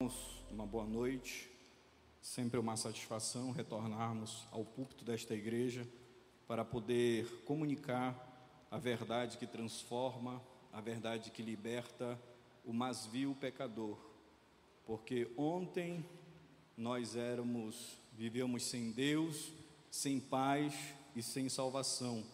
Irmãos, uma boa noite. Sempre uma satisfação retornarmos ao púlpito desta igreja para poder comunicar a verdade que transforma, a verdade que liberta o mais vil pecador. Porque ontem nós éramos, vivíamos sem Deus, sem paz e sem salvação.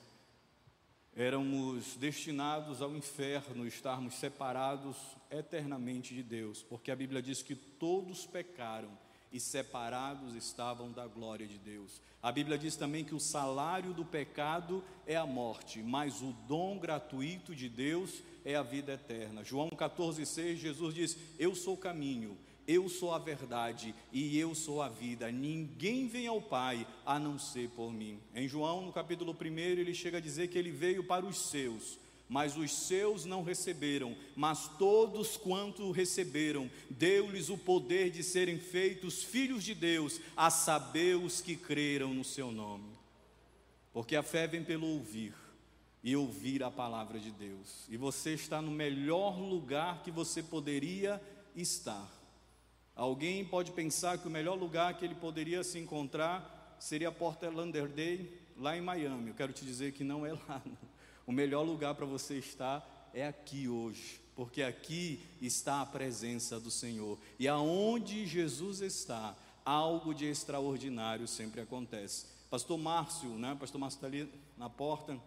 Éramos destinados ao inferno, estarmos separados eternamente de Deus, porque a Bíblia diz que todos pecaram e separados estavam da glória de Deus. A Bíblia diz também que o salário do pecado é a morte, mas o dom gratuito de Deus é a vida eterna. João 14,6, Jesus diz: Eu sou o caminho, eu sou a verdade e eu sou a vida. Ninguém vem ao Pai a não ser por mim. Em João, no capítulo 1, ele chega a dizer que ele veio para os seus, mas os seus não receberam. Mas todos quanto receberam, deu-lhes o poder de serem feitos filhos de Deus, a saber os que creram no seu nome. Porque a fé vem pelo ouvir. E ouvir a palavra de Deus. E você está no melhor lugar que você poderia estar Alguém pode pensar que o melhor lugar que ele poderia se encontrar seria Porta Lauderdale, lá em Miami. Eu quero te dizer que não é lá. Não. O melhor lugar para você estar é aqui hoje, porque aqui está a presença do Senhor. E aonde Jesus está, algo de extraordinário sempre acontece. Pastor Márcio, né? Pastor Márcio está ali na porta.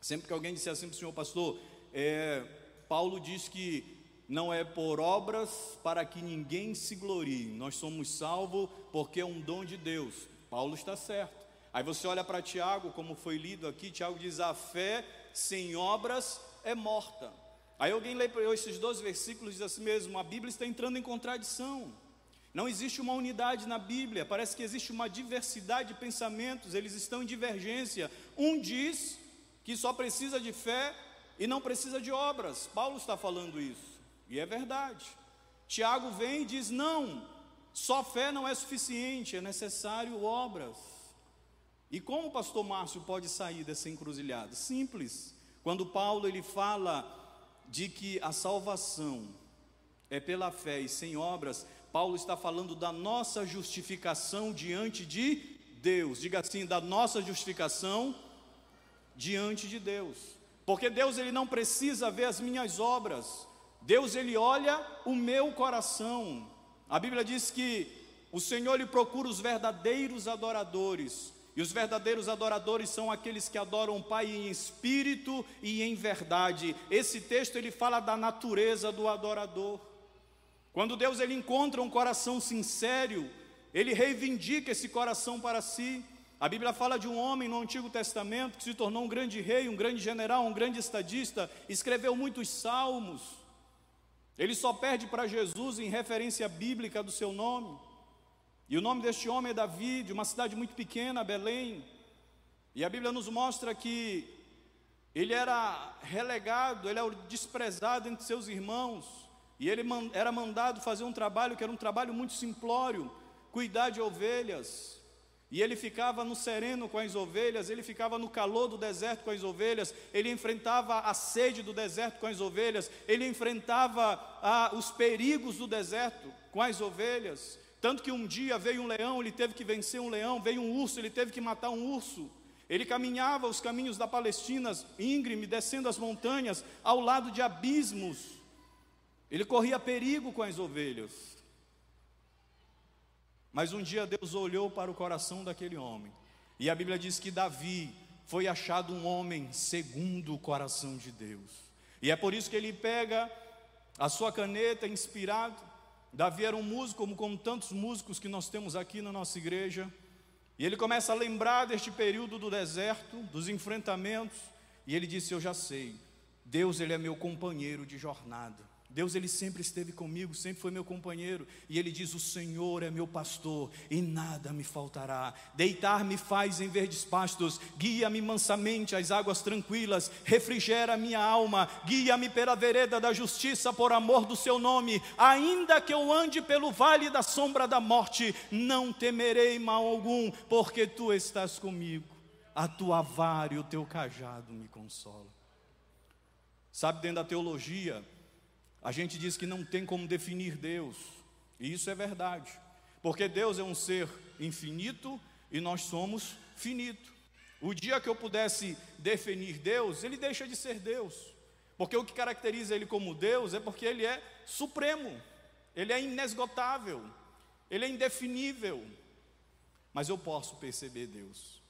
Sempre que alguém disser assim para o senhor, pastor, é, Paulo diz que não é por obras para que ninguém se glorie. Nós somos salvos porque é um dom de Deus. Paulo está certo. Aí você olha para Tiago, como foi lido aqui, Tiago diz: a fé sem obras é morta. Aí alguém lê esses dois versículos e diz assim mesmo: a Bíblia está entrando em contradição. Não existe uma unidade na Bíblia, parece que existe uma diversidade de pensamentos, eles estão em divergência. Um diz que só precisa de fé e não precisa de obras. Paulo está falando isso. E é verdade. Tiago vem e diz: não, só fé não é suficiente, é necessário obras. E como o pastor Márcio pode sair dessa encruzilhada? Simples. Quando Paulo ele fala de que a salvação é pela fé e sem obras, Paulo está falando da nossa justificação diante de Deus. Diga assim, da nossa justificação diante de Deus. Porque Deus ele não precisa ver as minhas obras. Deus ele olha o meu coração. A Bíblia diz que o Senhor lhe procura os verdadeiros adoradores. E os verdadeiros adoradores são aqueles que adoram o Pai em espírito e em verdade. Esse texto ele fala da natureza do adorador. Quando Deus ele encontra um coração sincero, ele reivindica esse coração para si. A Bíblia fala de um homem no Antigo Testamento que se tornou um grande rei, um grande general, um grande estadista, escreveu muitos salmos. Ele só perde para Jesus em referência bíblica do seu nome. E o nome deste homem é Davi, de uma cidade muito pequena, Belém. E a Bíblia nos mostra que ele era relegado, ele era desprezado entre seus irmãos. E ele era mandado fazer um trabalho que era um trabalho muito simplório, cuidar de ovelhas. E ele ficava no sereno com as ovelhas, ele ficava no calor do deserto com as ovelhas, ele enfrentava a sede do deserto com as ovelhas, ele enfrentava ah, os perigos do deserto com as ovelhas. Tanto que um dia veio um leão, ele teve que vencer um leão, veio um urso, ele teve que matar um urso. Ele caminhava os caminhos da Palestina, íngreme, descendo as montanhas, ao lado de abismos. Ele corria perigo com as ovelhas. Mas um dia Deus olhou para o coração daquele homem, e a Bíblia diz que Davi foi achado um homem segundo o coração de Deus. E é por isso que ele pega a sua caneta inspirado. Davi era um músico, como, tantos músicos que nós temos aqui na nossa igreja. E ele começa a lembrar deste período do deserto, dos enfrentamentos, e ele disse: Eu já sei, Deus ele é meu companheiro de jornada. Deus ele sempre esteve comigo, sempre foi meu companheiro, e ele diz: "O Senhor é meu pastor e nada me faltará. Deitar-me faz em verdes pastos, guia-me mansamente às águas tranquilas, refrigera minha alma, guia-me pela vereda da justiça por amor do seu nome. Ainda que eu ande pelo vale da sombra da morte, não temerei mal algum, porque tu estás comigo. A tua vara e o teu cajado me consolam." Sabe dentro da teologia, a gente diz que não tem como definir Deus. E isso é verdade. Porque Deus é um ser infinito e nós somos finito. O dia que eu pudesse definir Deus, ele deixa de ser Deus. Porque o que caracteriza ele como Deus é porque ele é supremo, ele é inesgotável, ele é indefinível. Mas eu posso perceber Deus.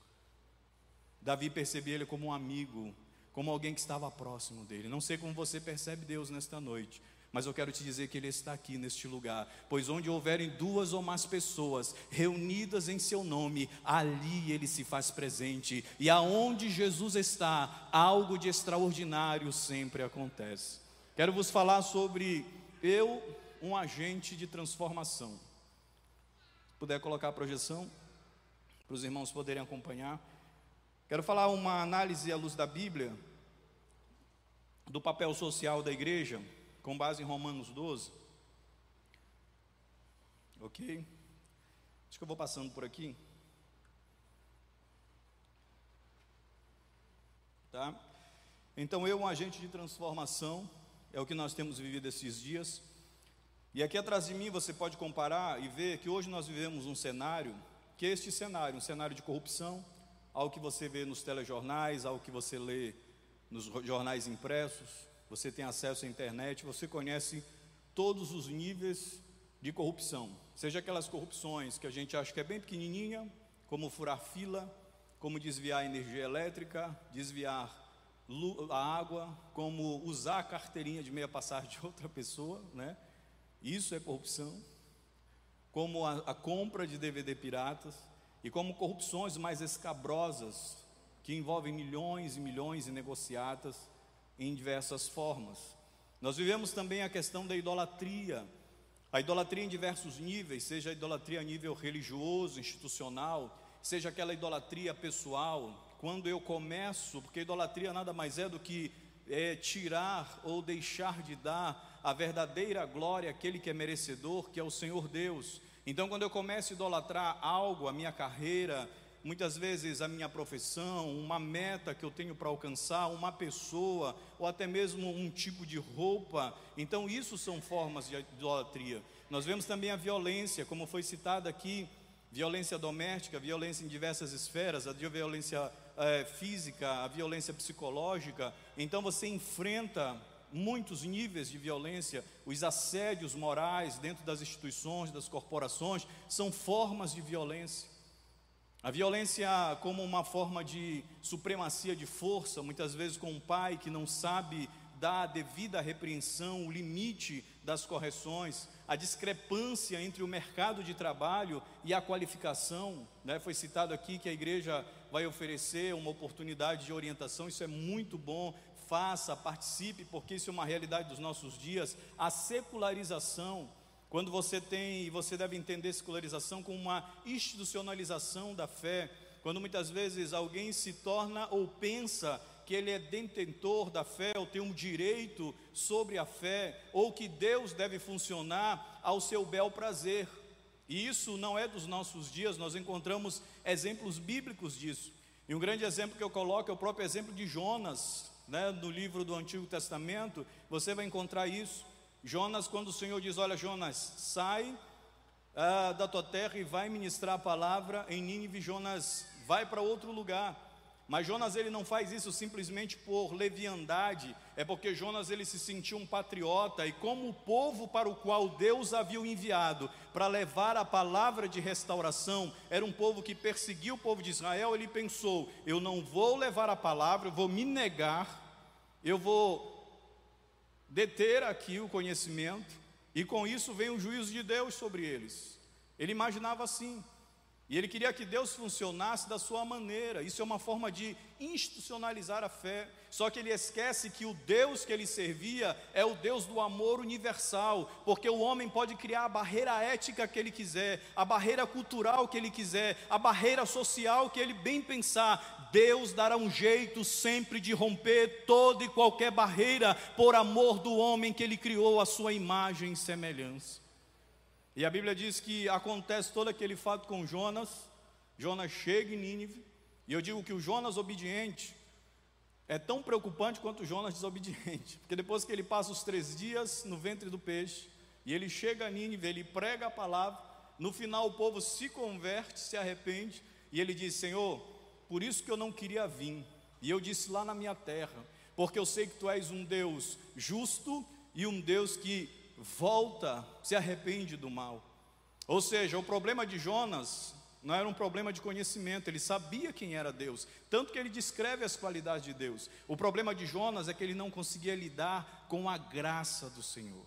Davi percebia ele como um amigo, como alguém que estava próximo dele. Não sei como você percebe Deus nesta noite, mas eu quero te dizer que Ele está aqui neste lugar, pois onde houverem duas ou mais pessoas reunidas em Seu nome, ali Ele se faz presente, e aonde Jesus está, algo de extraordinário sempre acontece. Quero vos falar sobre eu, um agente de transformação. Se puder colocar a projeção, para os irmãos poderem acompanhar. Quero falar uma análise à luz da Bíblia do papel social da igreja com base em Romanos 12. Ok? Acho que eu vou passando por aqui. Tá? Então, eu, um agente de transformação, é o que nós temos vivido esses dias. E aqui atrás de mim você pode comparar e ver que hoje nós vivemos um cenário, que é este cenário, um cenário de corrupção, algo que você vê nos telejornais, algo que você lê nos jornais impressos, você tem acesso à internet, você conhece todos os níveis de corrupção, seja aquelas corrupções que a gente acha que é bem pequenininha, como furar fila, como desviar energia elétrica, desviar a água, como usar a carteirinha de meia passagem de outra pessoa, né? Isso é corrupção. Como a, a compra de DVD piratas e como corrupções mais escabrosas que envolvem milhões e milhões de negociatas em diversas formas. Nós vivemos também a questão da idolatria, a idolatria em diversos níveis, seja a idolatria a nível religioso, institucional, seja aquela idolatria pessoal. Quando eu começo, porque idolatria nada mais é do que é, tirar ou deixar de dar a verdadeira glória àquele que é merecedor, que é o Senhor Deus. Então, quando eu começo a idolatrar algo, a minha carreira, muitas vezes a minha profissão, uma meta que eu tenho para alcançar, uma pessoa, ou até mesmo um tipo de roupa. Então, isso são formas de idolatria. Nós vemos também a violência, como foi citado aqui, violência doméstica, violência em diversas esferas, a violência é, física, a violência psicológica. Então, você enfrenta muitos níveis de violência, os assédios morais dentro das instituições, das corporações, são formas de violência. A violência como uma forma de supremacia de força, muitas vezes com um pai que não sabe dar a devida repreensão, o limite das correções, a discrepância entre o mercado de trabalho e a qualificação. Né? Foi citado aqui que a igreja vai oferecer uma oportunidade de orientação, isso é muito bom. Faça, participe, porque isso é uma realidade dos nossos dias. A secularização quando você tem, e você deve entender secularização como uma institucionalização da fé, quando muitas vezes alguém se torna ou pensa que ele é detentor da fé, ou tem um direito sobre a fé, ou que Deus deve funcionar ao seu bel prazer. E isso não é dos nossos dias, nós encontramos exemplos bíblicos disso. E um grande exemplo que eu coloco é o próprio exemplo de Jonas, né, no livro do Antigo Testamento, você vai encontrar isso. Jonas, quando o Senhor diz: Olha, Jonas, sai ah, da tua terra e vai ministrar a palavra em Nínive, Jonas vai para outro lugar. Mas Jonas ele não faz isso simplesmente por leviandade, é porque Jonas ele se sentiu um patriota e como o povo para o qual Deus havia enviado para levar a palavra de restauração, era um povo que perseguiu o povo de Israel, ele pensou: eu não vou levar a palavra, eu vou me negar, eu vou deter aqui o conhecimento, e com isso vem o juízo de Deus sobre eles. Ele imaginava assim, e ele queria que Deus funcionasse da sua maneira. Isso é uma forma de institucionalizar a fé. Só que ele esquece que o Deus que ele servia é o Deus do amor universal, porque o homem pode criar a barreira ética que ele quiser, a barreira cultural que ele quiser, a barreira social que ele bem pensar. Deus dará um jeito sempre de romper toda e qualquer barreira por amor do homem que ele criou a sua imagem e semelhança. E a Bíblia diz que acontece todo aquele fato com Jonas. Jonas chega em Nínive. E eu digo que o Jonas obediente é tão preocupante quanto Jonas desobediente. Porque depois que ele passa os três dias no ventre do peixe, E ele chega a Nínive, ele prega a palavra, no final o povo se converte, se arrepende, e ele diz: Senhor, por isso que eu não queria vir. E eu disse lá na minha terra, porque eu sei que tu és um Deus justo e um Deus que volta, se arrepende do mal. Ou seja, o problema de Jonas não era um problema de conhecimento, ele sabia quem era Deus, tanto que ele descreve as qualidades de Deus. O problema de Jonas é que ele não conseguia lidar com a graça do Senhor.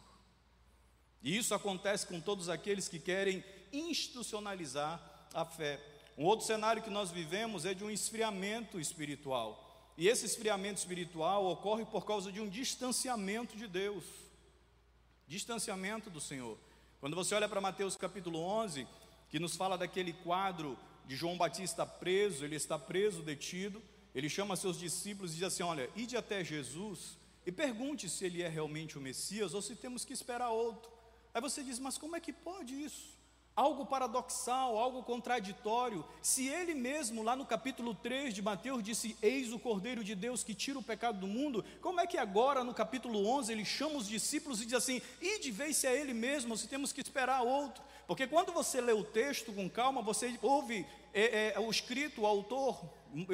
E isso acontece com todos aqueles que querem institucionalizar a fé. Um outro cenário que nós vivemos é de um esfriamento espiritual. E esse esfriamento espiritual ocorre por causa de um distanciamento de Deus, distanciamento do Senhor. Quando você olha para Mateus capítulo 11, que nos fala daquele quadro de João Batista preso, ele está preso, detido, ele chama seus discípulos e diz assim: Olha, ide até Jesus e pergunte se ele é realmente o Messias ou se temos que esperar outro. Aí você diz: Mas como é que pode isso? Algo paradoxal, algo contraditório. Se ele mesmo, lá no capítulo 3 de Mateus, disse: Eis o Cordeiro de Deus que tira o pecado do mundo, como é que agora, no capítulo 11, ele chama os discípulos e diz assim: Ide, vê se é ele mesmo, ou se temos que esperar outro? Porque quando você lê o texto com calma, você ouve é, é, o escrito, o autor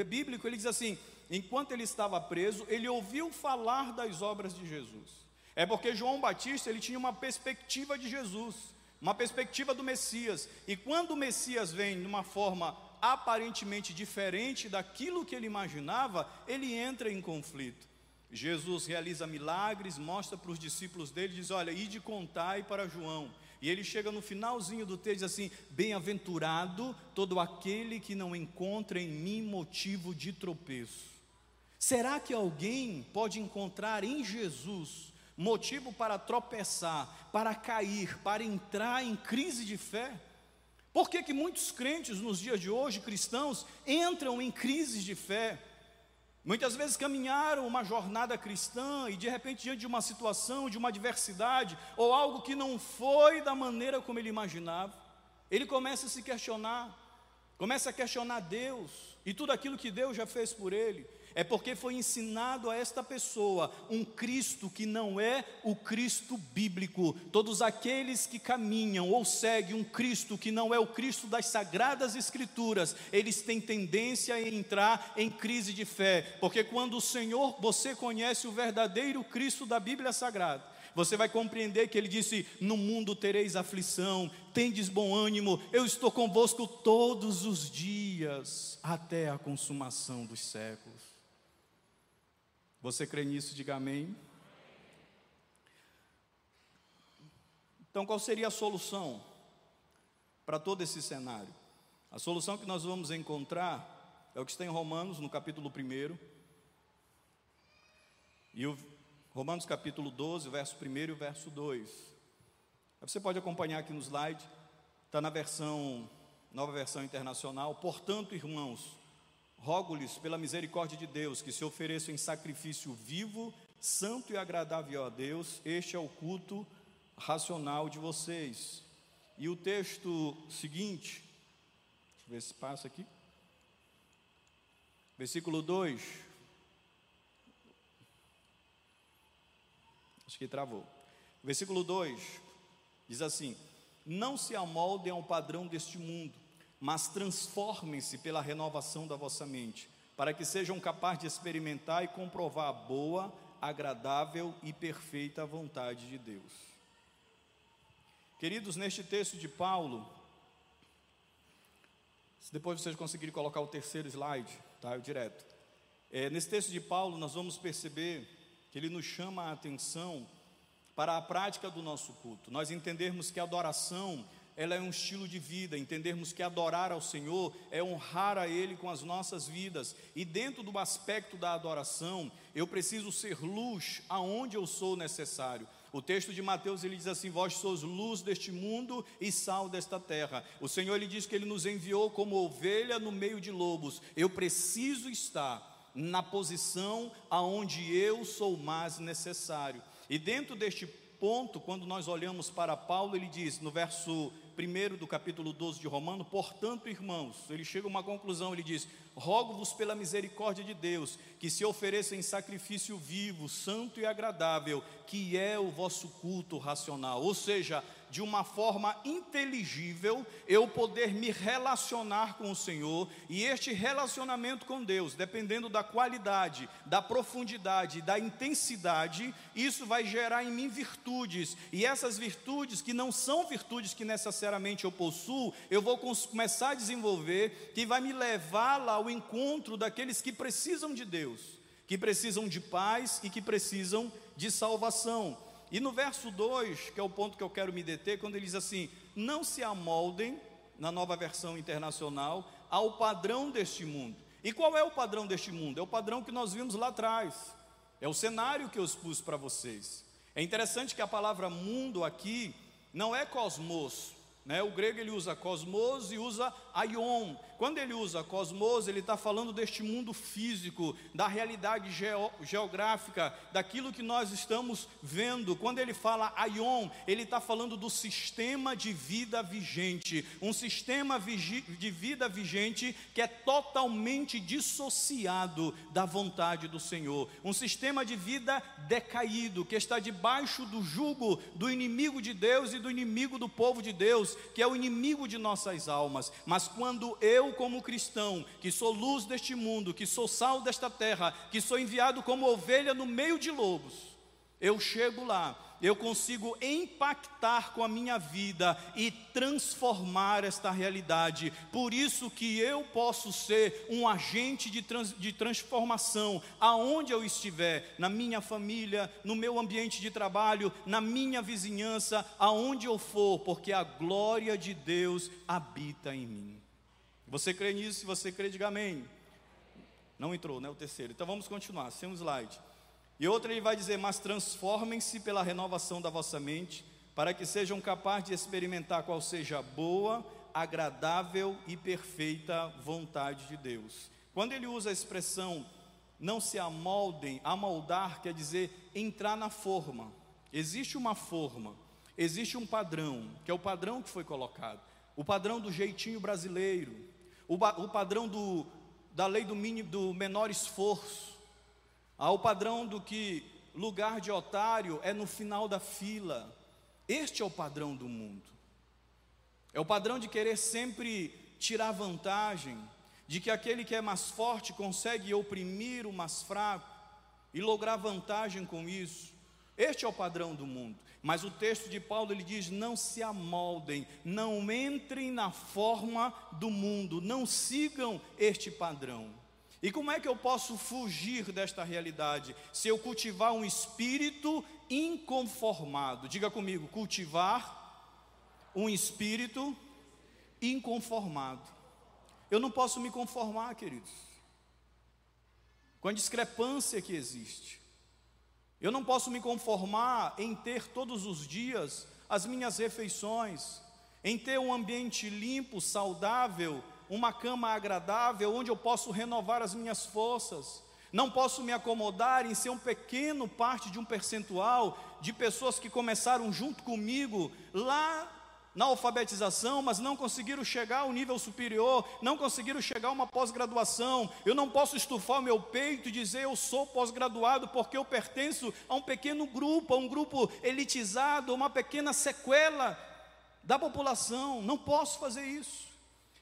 bíblico, ele diz assim: enquanto ele estava preso, ele ouviu falar das obras de Jesus. É porque João Batista ele tinha uma perspectiva de Jesus, uma perspectiva do Messias. E quando o Messias vem de uma forma aparentemente diferente daquilo que ele imaginava, ele entra em conflito. Jesus realiza milagres, mostra para os discípulos dele, diz: Olha, ide contai para João. E ele chega no finalzinho do texto assim: Bem-aventurado todo aquele que não encontra em mim motivo de tropeço. Será que alguém pode encontrar em Jesus motivo para tropeçar, para cair, para entrar em crise de fé? Por que, que muitos crentes nos dias de hoje, cristãos, entram em crises de fé? Muitas vezes caminharam uma jornada cristã e de repente, diante de uma situação, de uma adversidade, ou algo que não foi da maneira como ele imaginava, ele começa a se questionar, começa a questionar Deus e tudo aquilo que Deus já fez por ele é porque foi ensinado a esta pessoa um Cristo que não é o Cristo bíblico. Todos aqueles que caminham ou seguem um Cristo que não é o Cristo das sagradas Escrituras, eles têm tendência a entrar em crise de fé, porque quando o Senhor, você conhece o verdadeiro Cristo da Bíblia Sagrada, você vai compreender que ele disse: No mundo tereis aflição, tendes bom ânimo, eu estou convosco todos os dias, até a consumação dos séculos. Você crê nisso? Diga amém. Então, qual seria a solução para todo esse cenário? A solução que nós vamos encontrar é o que está em Romanos, no capítulo 1. E o Romanos capítulo 12, verso 1 e verso 2. Você pode acompanhar aqui no slide, está na versão, nova versão internacional. Portanto, irmãos, rogo-lhes pela misericórdia de Deus que se ofereçam em sacrifício vivo, santo e agradável a Deus, este é o culto racional de vocês. E o texto seguinte, deixa eu ver se passa aqui. Versículo 2. Acho que travou. Versículo 2 diz assim: Não se amoldem ao padrão deste mundo mas transformem-se pela renovação da vossa mente, para que sejam capazes de experimentar e comprovar a boa, agradável e perfeita vontade de Deus. Queridos, neste texto de Paulo, se depois vocês conseguirem colocar o terceiro slide, tá? Eu direto. É, nesse texto de Paulo, nós vamos perceber que ele nos chama a atenção para a prática do nosso culto. Nós entendermos que a adoração ela é um estilo de vida, entendermos que adorar ao Senhor é honrar a Ele com as nossas vidas, e dentro do aspecto da adoração, eu preciso ser luz aonde eu sou necessário. O texto de Mateus ele diz assim: Vós sois luz deste mundo e sal desta terra. O Senhor ele diz que ele nos enviou como ovelha no meio de lobos. Eu preciso estar na posição aonde eu sou mais necessário. E dentro deste ponto, quando nós olhamos para Paulo, ele diz no verso 1 do capítulo 12 de Romano, portanto, irmãos, ele chega a uma conclusão, ele diz: Rogo-vos pela misericórdia de Deus, que se ofereça em sacrifício vivo, santo e agradável, que é o vosso culto racional. Ou seja, de uma forma inteligível, eu poder me relacionar com o Senhor, e este relacionamento com Deus, dependendo da qualidade, da profundidade, da intensidade, isso vai gerar em mim virtudes, e essas virtudes, que não são virtudes que necessariamente eu possuo, eu vou começar a desenvolver, que vai me levar lá ao encontro daqueles que precisam de Deus, que precisam de paz e que precisam de salvação. E no verso 2, que é o ponto que eu quero me deter, quando ele diz assim: Não se amoldem, na nova versão internacional, ao padrão deste mundo. E qual é o padrão deste mundo? É o padrão que nós vimos lá atrás. É o cenário que eu expus para vocês. É interessante que a palavra mundo aqui não é cosmos, né? O grego ele usa cosmos e usa aion. Quando ele usa cosmos, ele está falando deste mundo físico, da realidade geo, geográfica, daquilo que nós estamos vendo. Quando ele fala aion, ele está falando do sistema de vida vigente, um sistema de vida vigente que é totalmente dissociado da vontade do Senhor, um sistema de vida decaído, que está debaixo do jugo do inimigo de Deus e do inimigo do povo de Deus, que é o inimigo de nossas almas. Mas quando eu como cristão, que sou luz deste mundo, que sou sal desta terra, que sou enviado como ovelha no meio de lobos, eu chego lá, eu consigo impactar com a minha vida e transformar esta realidade. Por isso que eu posso ser um agente de, trans, de transformação aonde eu estiver, na minha família, no meu ambiente de trabalho, na minha vizinhança, aonde eu for, porque a glória de Deus habita em mim. Você crê nisso? Se você crê, diga amém. Não entrou, né? O terceiro. Então vamos continuar, sem um slide. E outro ele vai dizer: Mas transformem-se pela renovação da vossa mente, para que sejam capazes de experimentar qual seja a boa, agradável e perfeita vontade de Deus. Quando ele usa a expressão não se amoldem, amoldar quer dizer entrar na forma. Existe uma forma, existe um padrão, que é o padrão que foi colocado, o padrão do jeitinho brasileiro, o, o padrão do, da lei do, do menor esforço, ao padrão do que lugar de otário é no final da fila. Este é o padrão do mundo. É o padrão de querer sempre tirar vantagem, de que aquele que é mais forte consegue oprimir o mais fraco e lograr vantagem com isso. Este é o padrão do mundo. Mas o texto de Paulo ele diz: não se amoldem, não entrem na forma do mundo, não sigam este padrão. E como é que eu posso fugir desta realidade? Se eu cultivar um espírito inconformado. Diga comigo, cultivar um espírito inconformado. Eu não posso me conformar, queridos, com a discrepância que existe. Eu não posso me conformar em ter todos os dias as minhas refeições, em ter um ambiente limpo, saudável, uma cama agradável, onde eu posso renovar as minhas forças. Não posso me acomodar em ser um pequeno parte de um percentual de pessoas que começaram junto comigo lá na alfabetização, mas não conseguiram chegar ao nível superior, não conseguiram chegar a uma pós-graduação. Eu não posso estufar o meu peito e dizer eu sou pós-graduado porque eu pertenço a um pequeno grupo, a um grupo elitizado, uma pequena sequela da população. Não posso fazer isso.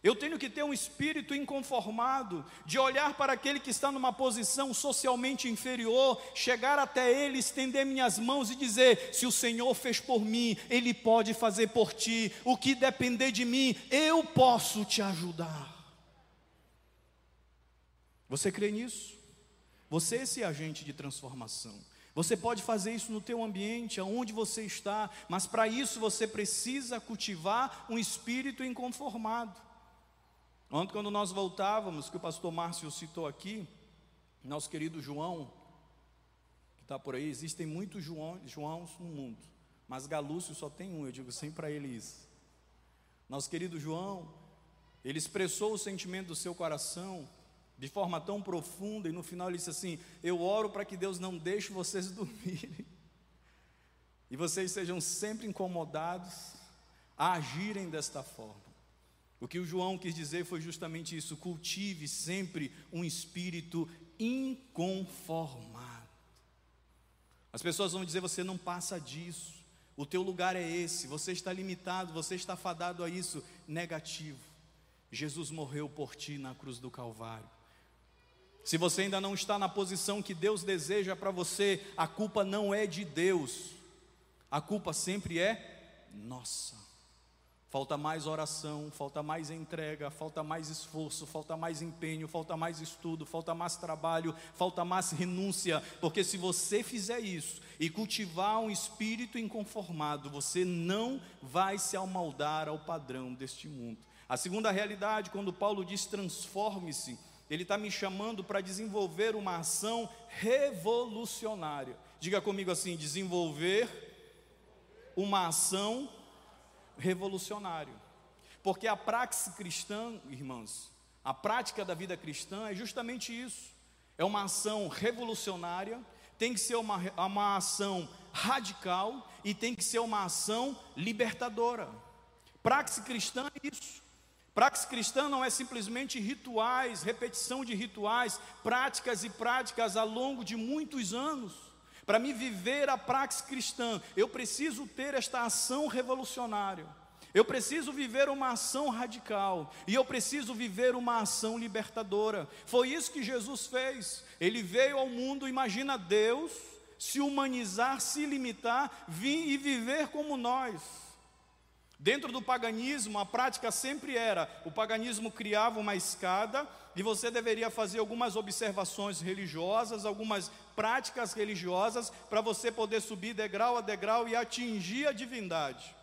Eu tenho que ter um espírito inconformado, de olhar para aquele que está numa posição socialmente inferior, chegar até ele, estender minhas mãos e dizer: se o Senhor fez por mim, Ele pode fazer por ti, o que depender de mim, eu posso te ajudar. Você crê nisso? Você é esse agente de transformação. Você pode fazer isso no teu ambiente, aonde você está, mas para isso você precisa cultivar um espírito inconformado. Ontem, quando nós voltávamos, que o pastor Márcio citou aqui, nosso querido João, que está por aí, existem muitos João, Joãos no mundo, mas Galúcio só tem um, eu digo sempre para ele isso. Nosso querido João, ele expressou o sentimento do seu coração de forma tão profunda, e no final ele disse assim: Eu oro para que Deus não deixe vocês dormirem, e vocês sejam sempre incomodados, a agirem desta forma. O que o João quis dizer foi justamente isso: cultive sempre um espírito inconformado. As pessoas vão dizer: você não passa disso, o teu lugar é esse, você está limitado, você está fadado a isso. Negativo. Jesus morreu por ti na cruz do Calvário. Se você ainda não está na posição que Deus deseja para você, a culpa não é de Deus, a culpa sempre é nossa. Falta mais oração, falta mais entrega, falta mais esforço, falta mais empenho, falta mais estudo, falta mais trabalho, falta mais renúncia, porque se você fizer isso e cultivar um espírito inconformado, você não vai se amoldar ao padrão deste mundo. A segunda realidade, quando Paulo diz transforme-se, ele está me chamando para desenvolver uma ação revolucionária. Diga comigo assim: desenvolver uma ação revolucionário. Porque a prática cristã, irmãos, a prática da vida cristã é justamente isso. É uma ação revolucionária, tem que ser uma, uma ação radical e tem que ser uma ação libertadora. Prática cristã é isso. Prática cristã não é simplesmente rituais, repetição de rituais, práticas e práticas ao longo de muitos anos. Para me viver a praxis cristã, eu preciso ter esta ação revolucionária. Eu preciso viver uma ação radical e eu preciso viver uma ação libertadora. Foi isso que Jesus fez. Ele veio ao mundo, imagina Deus se humanizar, se limitar, vir e viver como nós. Dentro do paganismo, a prática sempre era: o paganismo criava uma escada e você deveria fazer algumas observações religiosas, algumas práticas religiosas, para você poder subir degrau a degrau e atingir a divindade.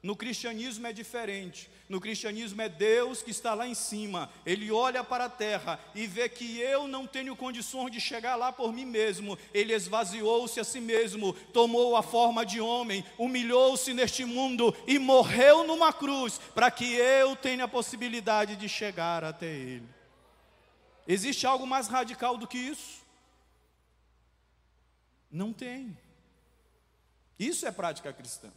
No cristianismo é diferente. No cristianismo é Deus que está lá em cima. Ele olha para a terra e vê que eu não tenho condições de chegar lá por mim mesmo. Ele esvaziou-se a si mesmo, tomou a forma de homem, humilhou-se neste mundo e morreu numa cruz para que eu tenha a possibilidade de chegar até Ele. Existe algo mais radical do que isso? Não tem. Isso é prática cristã.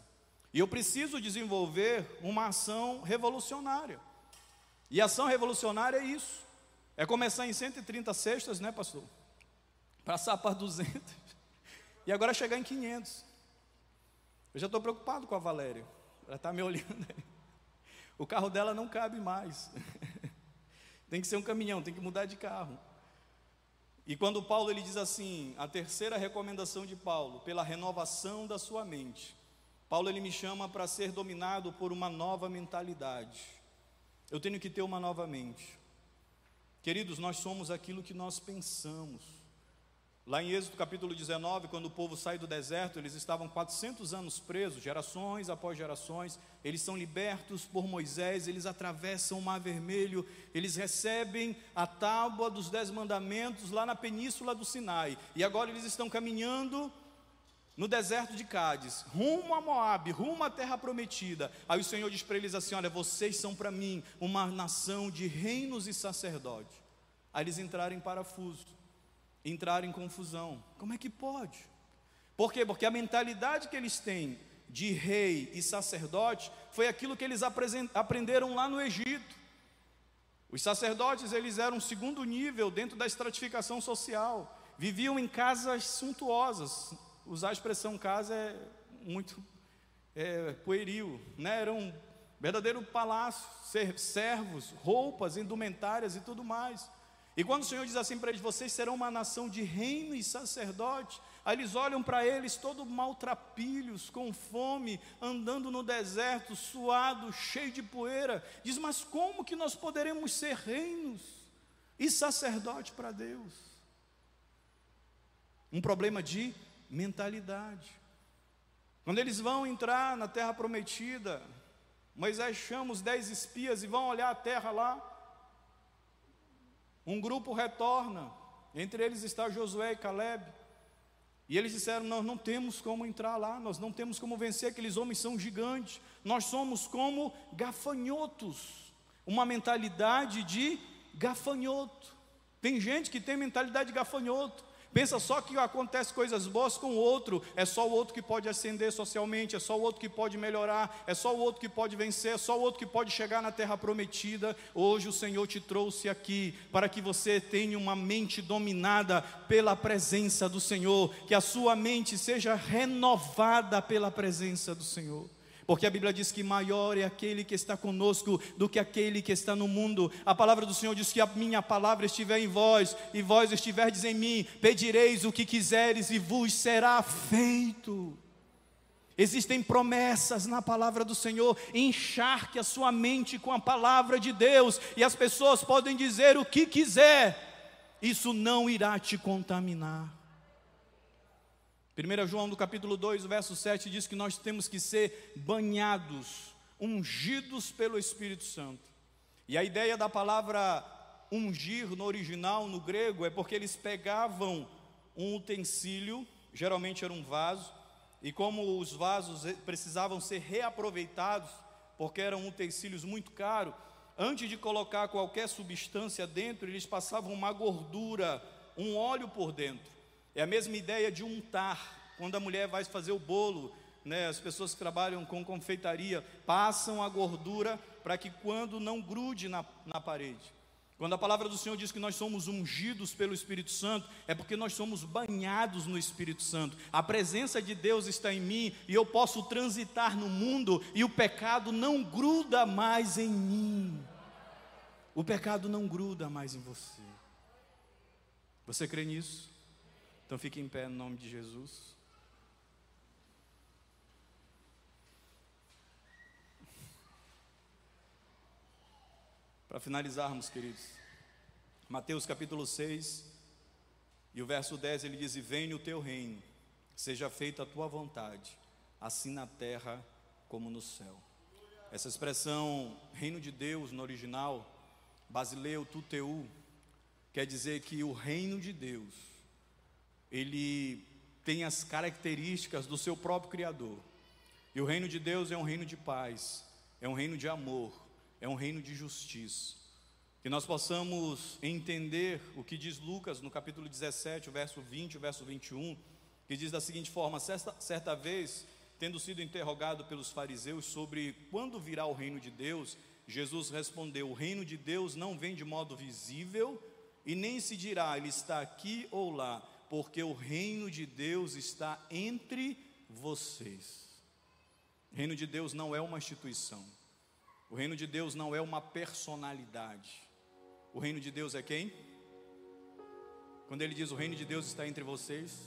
E eu preciso desenvolver uma ação revolucionária. E ação revolucionária é isso. É começar em 130 cestas, né, pastor? Passar para 200. E agora chegar em 500. Eu já estou preocupado com a Valéria. Ela está me olhando aí. O carro dela não cabe mais. tem que ser um caminhão, tem que mudar de carro. E quando Paulo ele diz assim, a terceira recomendação de Paulo, pela renovação da sua mente. Paulo ele me chama para ser dominado por uma nova mentalidade. Eu tenho que ter uma nova mente. Queridos, nós somos aquilo que nós pensamos. Lá em Êxodo capítulo 19, quando o povo sai do deserto, eles estavam 400 anos presos, gerações após gerações, eles são libertos por Moisés, eles atravessam o Mar Vermelho, eles recebem a tábua dos Dez Mandamentos lá na península do Sinai, e agora eles estão caminhando no deserto de Cádiz, rumo a Moabe, rumo à terra prometida. Aí o Senhor diz para eles assim: Olha, vocês são para mim uma nação de reinos e sacerdotes. Aí eles entraram em parafuso, entraram em confusão. Como é que pode? Por quê? Porque a mentalidade que eles têm de rei e sacerdote foi aquilo que eles aprenderam lá no Egito. Os sacerdotes, eles eram segundo nível dentro da estratificação social, viviam em casas suntuosas, usar a expressão casa é muito é, pueril, né? Era um verdadeiro palácio, servos, roupas, indumentárias e tudo mais. E quando o Senhor diz assim para eles: vocês serão uma nação de reino e sacerdote, aí eles olham para eles todos maltrapilhos, com fome, andando no deserto, suado, cheio de poeira. Diz: mas como que nós poderemos ser reinos e sacerdote para Deus? Um problema de mentalidade. Quando eles vão entrar na terra prometida, Moisés chama os dez espias e vão olhar a terra lá. Um grupo retorna, entre eles está Josué e Caleb. E eles disseram: Nós não temos como entrar lá, nós não temos como vencer, aqueles homens são gigantes, nós somos como gafanhotos, uma mentalidade de gafanhoto. Tem gente que tem mentalidade de gafanhoto, Pensa só que acontece coisas boas com o outro, é só o outro que pode ascender socialmente, é só o outro que pode melhorar, é só o outro que pode vencer, é só o outro que pode chegar na terra prometida. Hoje o Senhor te trouxe aqui para que você tenha uma mente dominada pela presença do Senhor, que a sua mente seja renovada pela presença do Senhor. Porque a Bíblia diz que maior é aquele que está conosco do que aquele que está no mundo. A palavra do Senhor diz que a minha palavra estiver em vós e vós estiverdes em mim, pedireis o que quiseres e vos será feito. Existem promessas na palavra do Senhor, encharque a sua mente com a palavra de Deus, e as pessoas podem dizer o que quiser, isso não irá te contaminar. 1 João, no capítulo 2, verso 7, diz que nós temos que ser banhados, ungidos pelo Espírito Santo. E a ideia da palavra ungir no original, no grego, é porque eles pegavam um utensílio, geralmente era um vaso, e como os vasos precisavam ser reaproveitados, porque eram utensílios muito caros, antes de colocar qualquer substância dentro, eles passavam uma gordura, um óleo por dentro. É a mesma ideia de untar. Quando a mulher vai fazer o bolo, né, as pessoas que trabalham com confeitaria passam a gordura para que quando não grude na, na parede. Quando a palavra do Senhor diz que nós somos ungidos pelo Espírito Santo, é porque nós somos banhados no Espírito Santo. A presença de Deus está em mim e eu posso transitar no mundo e o pecado não gruda mais em mim. O pecado não gruda mais em você. Você crê nisso? Então fique em pé no nome de Jesus. Para finalizarmos, queridos, Mateus capítulo 6 e o verso 10 ele diz: venha o teu reino, seja feita a tua vontade, assim na terra como no céu. Essa expressão reino de Deus no original, basileu tuteu, quer dizer que o reino de Deus ele tem as características do seu próprio Criador. E o reino de Deus é um reino de paz, é um reino de amor, é um reino de justiça. Que nós possamos entender o que diz Lucas no capítulo 17, o verso 20, o verso 21, que diz da seguinte forma: certa, certa vez, tendo sido interrogado pelos fariseus sobre quando virá o reino de Deus, Jesus respondeu: O reino de Deus não vem de modo visível, e nem se dirá, ele está aqui ou lá, porque o reino de Deus está entre vocês. O reino de Deus não é uma instituição. O reino de Deus não é uma personalidade. O reino de Deus é quem? Quando ele diz o reino de Deus está entre vocês,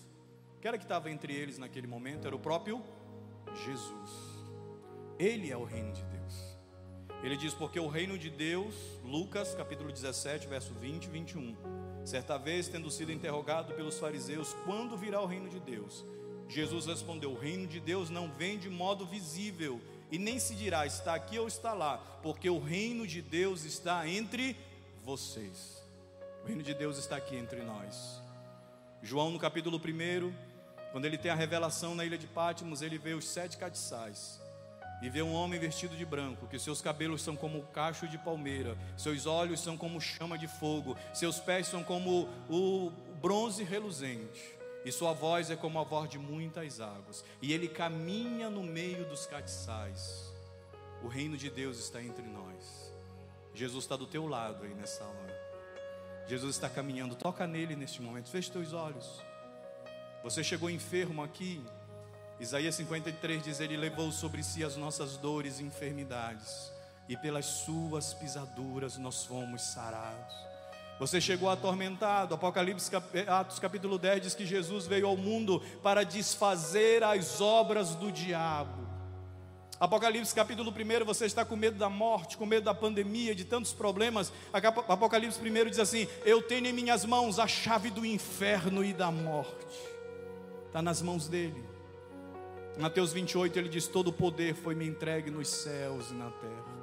quem era que estava entre eles naquele momento? Era o próprio Jesus. Ele é o reino de Deus. Ele diz: Porque o reino de Deus, Lucas capítulo 17, verso 20 e 21 Certa vez, tendo sido interrogado pelos fariseus, quando virá o reino de Deus? Jesus respondeu: O reino de Deus não vem de modo visível, e nem se dirá está aqui ou está lá, porque o reino de Deus está entre vocês. O reino de Deus está aqui entre nós. João, no capítulo 1, quando ele tem a revelação na ilha de Pátimos, ele vê os sete catiçais e vê um homem vestido de branco, que seus cabelos são como cacho de palmeira, seus olhos são como chama de fogo, seus pés são como o bronze reluzente, e sua voz é como a voz de muitas águas, e ele caminha no meio dos catiçais. O reino de Deus está entre nós. Jesus está do teu lado aí nessa hora. Jesus está caminhando, toca nele neste momento, feche teus olhos. Você chegou enfermo aqui, Isaías 53 diz: Ele levou sobre si as nossas dores e enfermidades, e pelas suas pisaduras nós fomos sarados. Você chegou atormentado. Apocalipse Atos capítulo 10 diz que Jesus veio ao mundo para desfazer as obras do diabo. Apocalipse capítulo 1, você está com medo da morte, com medo da pandemia, de tantos problemas. Apocalipse 1 diz assim: Eu tenho em minhas mãos a chave do inferno e da morte. Está nas mãos dele. Mateus 28 ele diz: Todo o poder foi me entregue nos céus e na terra.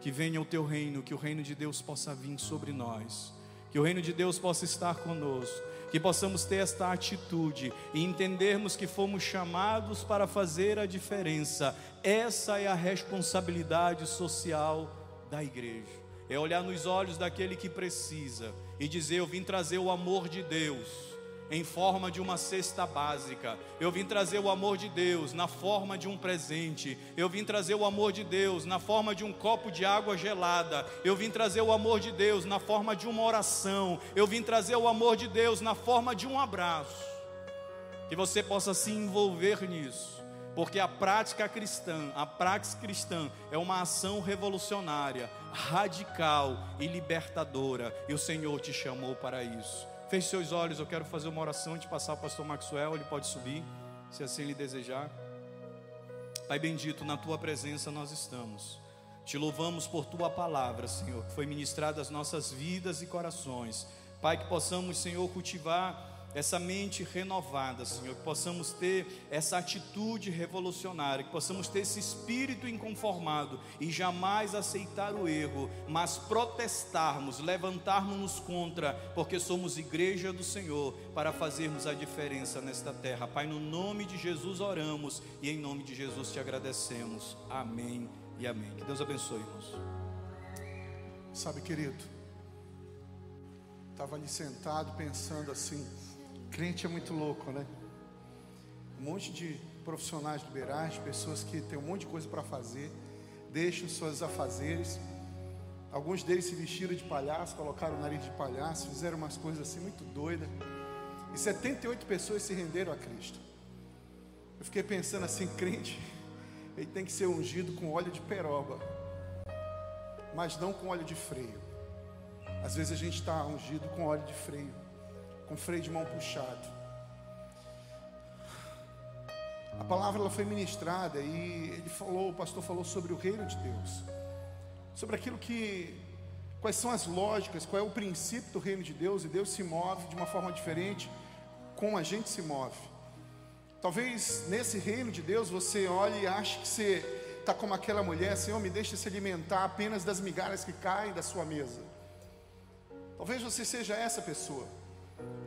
Que venha o teu reino, que o reino de Deus possa vir sobre nós, que o reino de Deus possa estar conosco, que possamos ter esta atitude e entendermos que fomos chamados para fazer a diferença. Essa é a responsabilidade social da igreja. É olhar nos olhos daquele que precisa e dizer: Eu vim trazer o amor de Deus em forma de uma cesta básica. Eu vim trazer o amor de Deus na forma de um presente. Eu vim trazer o amor de Deus na forma de um copo de água gelada. Eu vim trazer o amor de Deus na forma de uma oração. Eu vim trazer o amor de Deus na forma de um abraço. Que você possa se envolver nisso. Porque a prática cristã, a praxis cristã é uma ação revolucionária, radical e libertadora, e o Senhor te chamou para isso. Feche seus olhos, eu quero fazer uma oração de passar o pastor Maxwell, ele pode subir, se assim lhe desejar. Pai bendito, na tua presença nós estamos. Te louvamos por tua palavra, Senhor, que foi ministrada às nossas vidas e corações. Pai, que possamos, Senhor, cultivar essa mente renovada, Senhor, que possamos ter essa atitude revolucionária, que possamos ter esse espírito inconformado e jamais aceitar o erro, mas protestarmos, levantarmos-nos contra, porque somos igreja do Senhor, para fazermos a diferença nesta terra. Pai, no nome de Jesus oramos e em nome de Jesus te agradecemos. Amém e amém. Que Deus abençoe, irmãos. Sabe, querido, estava ali sentado pensando assim. Crente é muito louco, né? Um monte de profissionais liberais, pessoas que têm um monte de coisa para fazer, deixam suas afazeres. Alguns deles se vestiram de palhaço, colocaram o nariz de palhaço, fizeram umas coisas assim muito doidas. E 78 pessoas se renderam a Cristo. Eu fiquei pensando assim, crente, ele tem que ser ungido com óleo de peroba, mas não com óleo de freio. Às vezes a gente está ungido com óleo de freio com freio de mão puxado. A palavra ela foi ministrada e ele falou, o pastor falou sobre o reino de Deus, sobre aquilo que, quais são as lógicas, qual é o princípio do reino de Deus e Deus se move de uma forma diferente como a gente se move. Talvez nesse reino de Deus você olhe e ache que você está como aquela mulher, Senhor, me deixe se alimentar apenas das migalhas que caem da sua mesa. Talvez você seja essa pessoa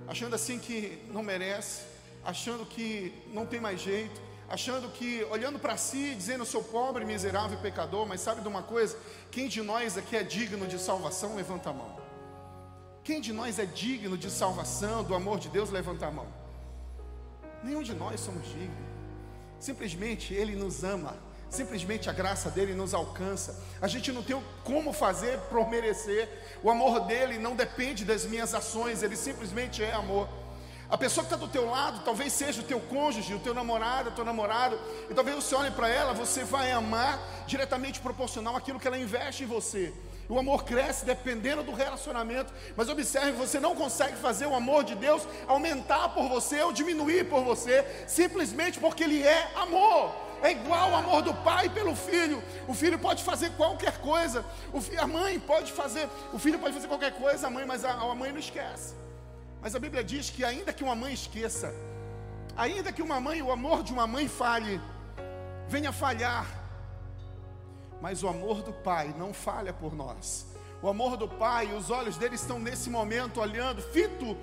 achando assim que não merece, achando que não tem mais jeito, achando que, olhando para si, dizendo eu sou pobre, miserável e pecador, mas sabe de uma coisa? Quem de nós aqui é digno de salvação, levanta a mão. Quem de nós é digno de salvação, do amor de Deus, levanta a mão. Nenhum de nós somos dignos. Simplesmente Ele nos ama. Simplesmente a graça dele nos alcança. A gente não tem como fazer para merecer. O amor dele não depende das minhas ações, ele simplesmente é amor. A pessoa que está do teu lado talvez seja o teu cônjuge, o teu namorado, o teu namorado, e talvez você olhe para ela, você vai amar diretamente proporcional àquilo que ela investe em você. O amor cresce dependendo do relacionamento, mas observe, você não consegue fazer o amor de Deus aumentar por você ou diminuir por você, simplesmente porque Ele é amor é igual o amor do pai pelo filho. O filho pode fazer qualquer coisa, a mãe pode fazer, o filho pode fazer qualquer coisa, a mãe, mas a, a mãe não esquece. Mas a Bíblia diz que ainda que uma mãe esqueça, ainda que uma mãe, o amor de uma mãe falhe, venha falhar, mas o amor do pai não falha por nós. O amor do pai, os olhos dele estão nesse momento olhando, fito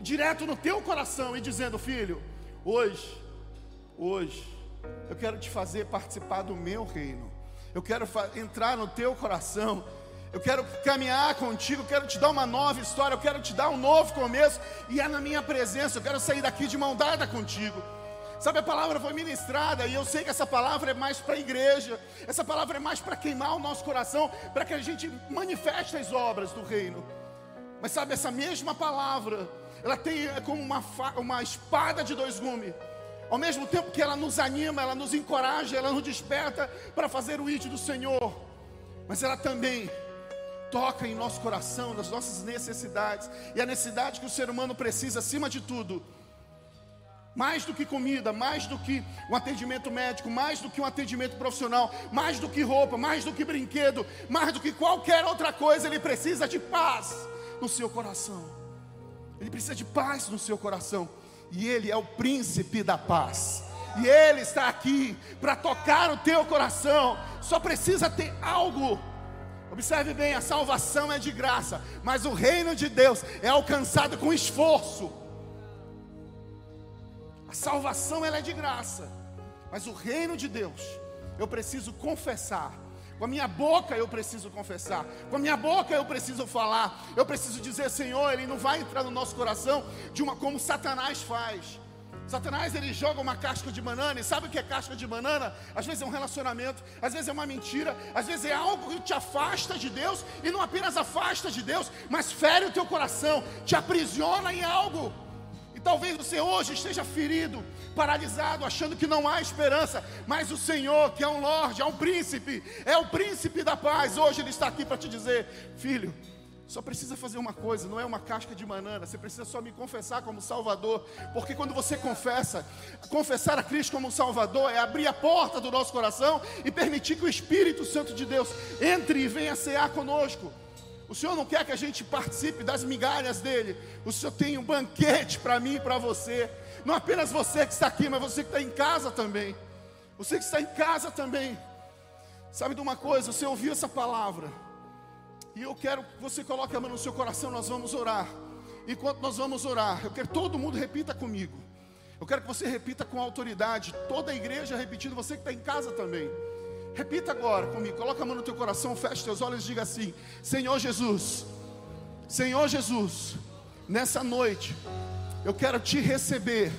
direto no teu coração e dizendo: Filho, hoje, hoje, eu quero te fazer participar do meu reino. Eu quero entrar no teu coração. Eu quero caminhar contigo, eu quero te dar uma nova história, eu quero te dar um novo começo, e é na minha presença, eu quero sair daqui de mão dada contigo. Sabe, a palavra foi ministrada, e eu sei que essa palavra é mais para a igreja, essa palavra é mais para queimar o nosso coração, para que a gente manifeste as obras do reino. Mas sabe, essa mesma palavra, ela tem é como uma, uma espada de dois gumes. Ao mesmo tempo que ela nos anima, ela nos encoraja, ela nos desperta para fazer o ídolo do Senhor, mas ela também toca em nosso coração, nas nossas necessidades, e a necessidade que o ser humano precisa, acima de tudo, mais do que comida, mais do que um atendimento médico, mais do que um atendimento profissional, mais do que roupa, mais do que brinquedo, mais do que qualquer outra coisa, ele precisa de paz no seu coração. Ele precisa de paz no seu coração e Ele é o príncipe da paz. E Ele está aqui para tocar o teu coração. Só precisa ter algo. Observe bem: a salvação é de graça, mas o reino de Deus é alcançado com esforço. A salvação ela é de graça, mas o reino de Deus, eu preciso confessar, Com a minha boca eu preciso confessar, com a minha boca eu preciso falar, eu preciso dizer, Senhor, Ele não vai entrar no nosso coração de uma como Satanás faz. Satanás ele joga uma casca de banana, e sabe o que é casca de banana? Às vezes é um relacionamento, às vezes é uma mentira, às vezes é algo que te afasta de Deus, e não apenas afasta de Deus, mas fere o teu coração, te aprisiona em algo. Talvez você hoje esteja ferido, paralisado, achando que não há esperança, mas o Senhor, que é um Lorde, é um príncipe, é o príncipe da paz, hoje Ele está aqui para te dizer: filho, só precisa fazer uma coisa, não é uma casca de banana, você precisa só me confessar como Salvador, porque quando você confessa, confessar a Cristo como Salvador é abrir a porta do nosso coração e permitir que o Espírito Santo de Deus entre e venha cear conosco. O Senhor não quer que a gente participe das migalhas dele. O Senhor tem um banquete para mim e para você. Não apenas você que está aqui, mas você que está em casa também. Você que está em casa também. Sabe de uma coisa? Você ouviu essa palavra. E eu quero que você coloque a mão no seu coração. Nós vamos orar. Enquanto nós vamos orar, eu quero que todo mundo repita comigo. Eu quero que você repita com autoridade. Toda a igreja repetindo. Você que está em casa também. Repita agora comigo. Coloca a mão no teu coração, feche teus olhos e diga assim: Senhor Jesus, Senhor Jesus, nessa noite eu quero te receber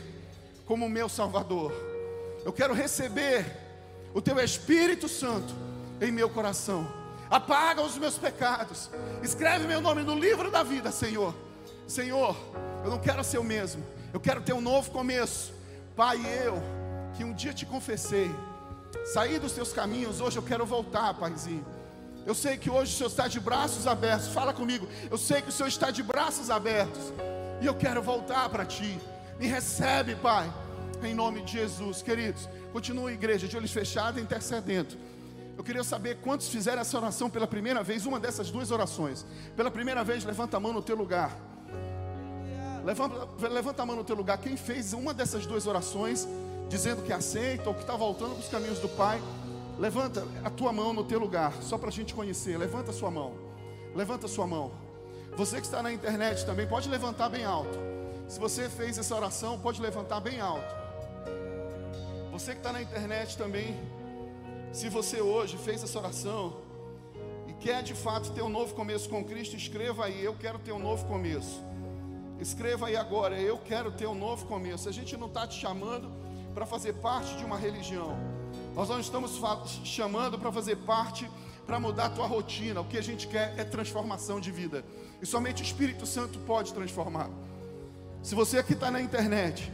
como meu Salvador. Eu quero receber o teu Espírito Santo em meu coração. Apaga os meus pecados. Escreve meu nome no livro da vida, Senhor. Senhor, eu não quero ser o mesmo. Eu quero ter um novo começo. Pai, eu que um dia te confessei Saí dos teus caminhos, hoje eu quero voltar, Paizinho. Eu sei que hoje o Senhor está de braços abertos. Fala comigo. Eu sei que o Senhor está de braços abertos. E eu quero voltar para ti. Me recebe, Pai. Em nome de Jesus, queridos. Continua a igreja de olhos fechados, intercedendo. Eu queria saber quantos fizeram essa oração pela primeira vez, uma dessas duas orações. Pela primeira vez, levanta a mão no teu lugar. Levanta, levanta a mão no teu lugar. Quem fez uma dessas duas orações dizendo que aceita ou que está voltando para os caminhos do Pai, levanta a tua mão no teu lugar, só para a gente conhecer. Levanta a sua mão. Levanta a sua mão. Você que está na internet também pode levantar bem alto. Se você fez essa oração, pode levantar bem alto. Você que está na internet também, se você hoje fez essa oração e quer de fato ter um novo começo com Cristo, escreva aí: Eu quero ter um novo começo. Escreva aí agora: Eu quero ter um novo começo. A gente não está te chamando para fazer parte de uma religião. Nós não estamos chamando para fazer parte, para mudar a tua rotina. O que a gente quer é transformação de vida. E somente o Espírito Santo pode transformar. Se você aqui está na internet,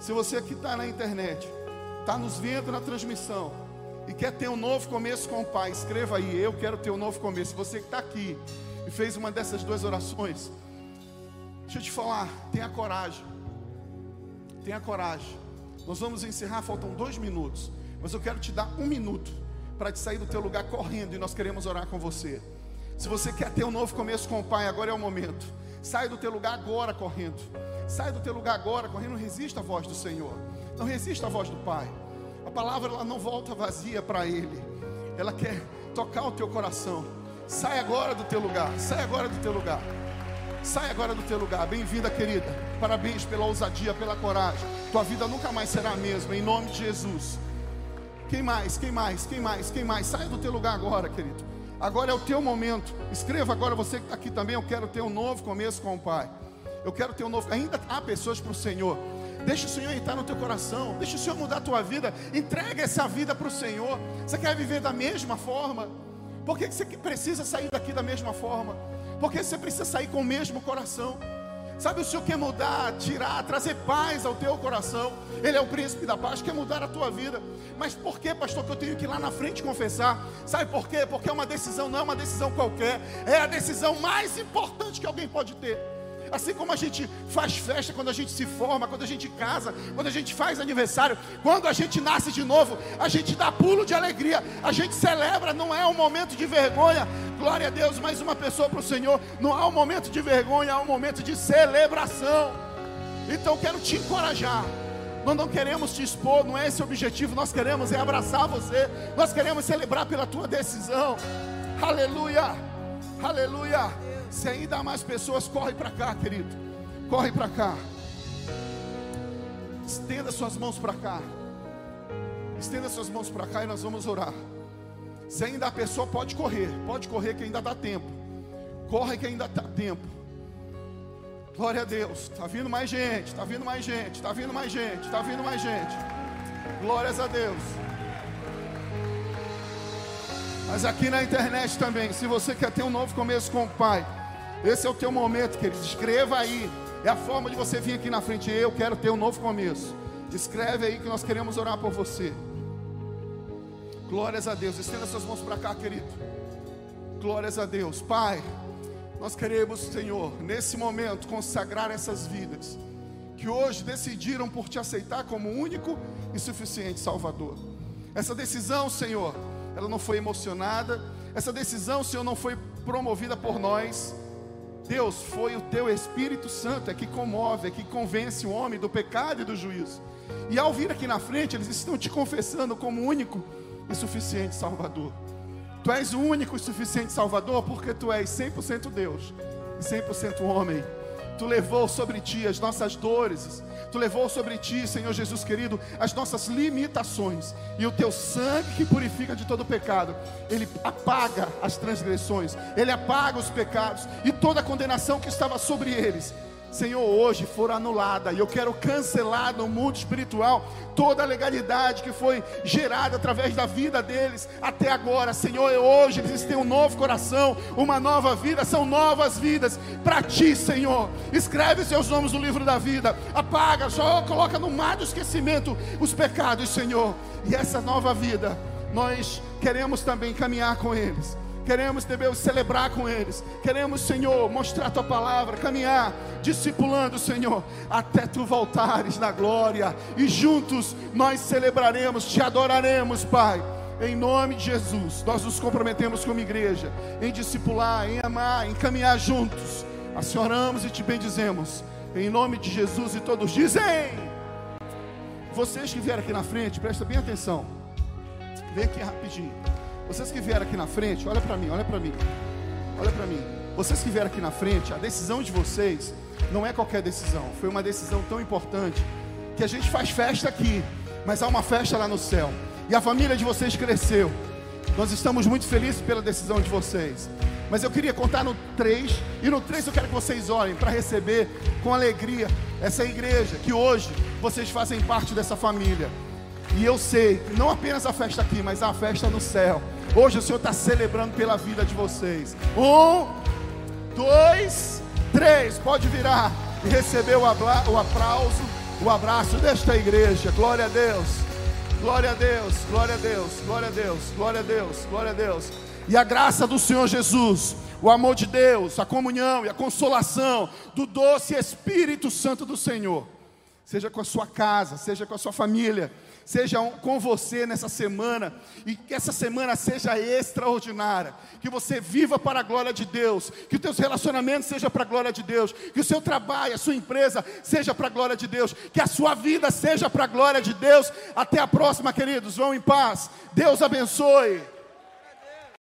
se você aqui está na internet, está nos vendo na transmissão e quer ter um novo começo com o Pai, escreva aí, eu quero ter um novo começo. Você que está aqui e fez uma dessas duas orações, deixa eu te falar, tenha coragem. Tenha coragem. Nós vamos encerrar, faltam dois minutos. Mas eu quero te dar um minuto para te sair do teu lugar correndo e nós queremos orar com você. Se você quer ter um novo começo com o Pai, agora é o momento. Sai do teu lugar agora correndo. Sai do teu lugar agora correndo. Não resista à voz do Senhor. Não resista à voz do Pai. A palavra ela não volta vazia para Ele. Ela quer tocar o teu coração. Sai agora do teu lugar. Sai agora do teu lugar. Sai agora do teu lugar. Bem-vinda, querida. Parabéns pela ousadia, pela coragem. Tua vida nunca mais será a mesma, em nome de Jesus. Quem mais? Quem mais? Quem mais? Quem mais? Saia do teu lugar agora, querido. Agora é o teu momento. Escreva agora você que está aqui também. Eu quero ter um novo começo com o Pai. Eu quero ter um novo. Ainda há pessoas para o Senhor. Deixa o Senhor entrar no teu coração. Deixa o Senhor mudar a tua vida. Entrega essa vida para o Senhor. Você quer viver da mesma forma? Por que você precisa sair daqui da mesma forma? Porque você precisa sair com o mesmo coração. Sabe, o Senhor quer mudar, tirar, trazer paz ao teu coração. Ele é o príncipe da paz, quer mudar a tua vida. Mas por que, pastor, que eu tenho que ir lá na frente confessar? Sabe por quê? Porque é uma decisão, não é uma decisão qualquer. É a decisão mais importante que alguém pode ter. Assim como a gente faz festa quando a gente se forma, quando a gente casa, quando a gente faz aniversário, quando a gente nasce de novo, a gente dá pulo de alegria, a gente celebra, não é um momento de vergonha. Glória a Deus, mais uma pessoa para o Senhor. Não há um momento de vergonha, há um momento de celebração. Então quero te encorajar. Nós não queremos te expor, não é esse o objetivo. Nós queremos é abraçar você. Nós queremos celebrar pela tua decisão. Aleluia. Aleluia. Se ainda há mais pessoas, corre para cá, querido. Corre para cá. Estenda suas mãos para cá. Estenda suas mãos para cá e nós vamos orar. Se ainda a pessoa pode correr, pode correr que ainda dá tempo. Corre que ainda dá tempo. Glória a Deus. Está vindo mais gente, está vindo mais gente, está vindo mais gente, está vindo mais gente. Glórias a Deus. Mas aqui na internet também, se você quer ter um novo começo com o Pai, esse é o teu momento, querido. Escreva aí. É a forma de você vir aqui na frente. Eu quero ter um novo começo. Escreve aí que nós queremos orar por você. Glórias a Deus. Estenda suas mãos para cá, querido. Glórias a Deus. Pai, nós queremos, Senhor, nesse momento, consagrar essas vidas que hoje decidiram por te aceitar como único e suficiente Salvador. Essa decisão, Senhor, ela não foi emocionada. Essa decisão, Senhor, não foi promovida por nós. Deus, foi o teu Espírito Santo é que comove, é que convence o homem do pecado e do juízo. E ao vir aqui na frente, eles estão te confessando como único e suficiente Salvador. Tu és o único e suficiente Salvador porque tu és 100% Deus e 100% homem. Tu levou sobre ti as nossas dores, tu levou sobre ti, Senhor Jesus querido, as nossas limitações, e o teu sangue que purifica de todo pecado, ele apaga as transgressões, ele apaga os pecados e toda a condenação que estava sobre eles Senhor, hoje for anulada, e eu quero cancelar no mundo espiritual toda a legalidade que foi gerada através da vida deles até agora. Senhor, hoje eles têm um novo coração, uma nova vida, são novas vidas para ti, Senhor. Escreve seus nomes no livro da vida, apaga, só coloca no mar do esquecimento os pecados, Senhor. E essa nova vida, nós queremos também caminhar com eles queremos, Deus, celebrar com eles, queremos, Senhor, mostrar tua palavra, caminhar, discipulando, Senhor, até tu voltares na glória, e juntos nós celebraremos, te adoraremos, Pai. Em nome de Jesus, nós nos comprometemos como igreja em discipular, em amar, em caminhar juntos. Assim e te bendizemos. Em nome de Jesus e todos dizem. Vocês que vieram aqui na frente, presta bem atenção. Vem aqui rapidinho. Vocês que vieram aqui na frente, olha para mim, olha para mim. Olha para mim. Vocês que vieram aqui na frente, a decisão de vocês não é qualquer decisão. Foi uma decisão tão importante que a gente faz festa aqui, mas há uma festa lá no céu. E a família de vocês cresceu. Nós estamos muito felizes pela decisão de vocês. Mas eu queria contar no 3, e no 3 eu quero que vocês olhem para receber com alegria essa igreja, que hoje vocês fazem parte dessa família. E eu sei, não apenas a festa aqui, mas a festa no céu. Hoje o Senhor está celebrando pela vida de vocês. Um, dois, três. Pode virar e receber o, o aplauso, o abraço desta igreja. Glória a Deus. Glória a Deus, glória a Deus, glória a Deus, glória a Deus, glória a Deus. E a graça do Senhor Jesus, o amor de Deus, a comunhão e a consolação do doce Espírito Santo do Senhor, seja com a sua casa, seja com a sua família seja com você nessa semana e que essa semana seja extraordinária, que você viva para a glória de Deus, que os teus relacionamentos sejam para a glória de Deus, que o seu trabalho, a sua empresa seja para a glória de Deus, que a sua vida seja para a glória de Deus. Até a próxima, queridos. Vão em paz. Deus abençoe.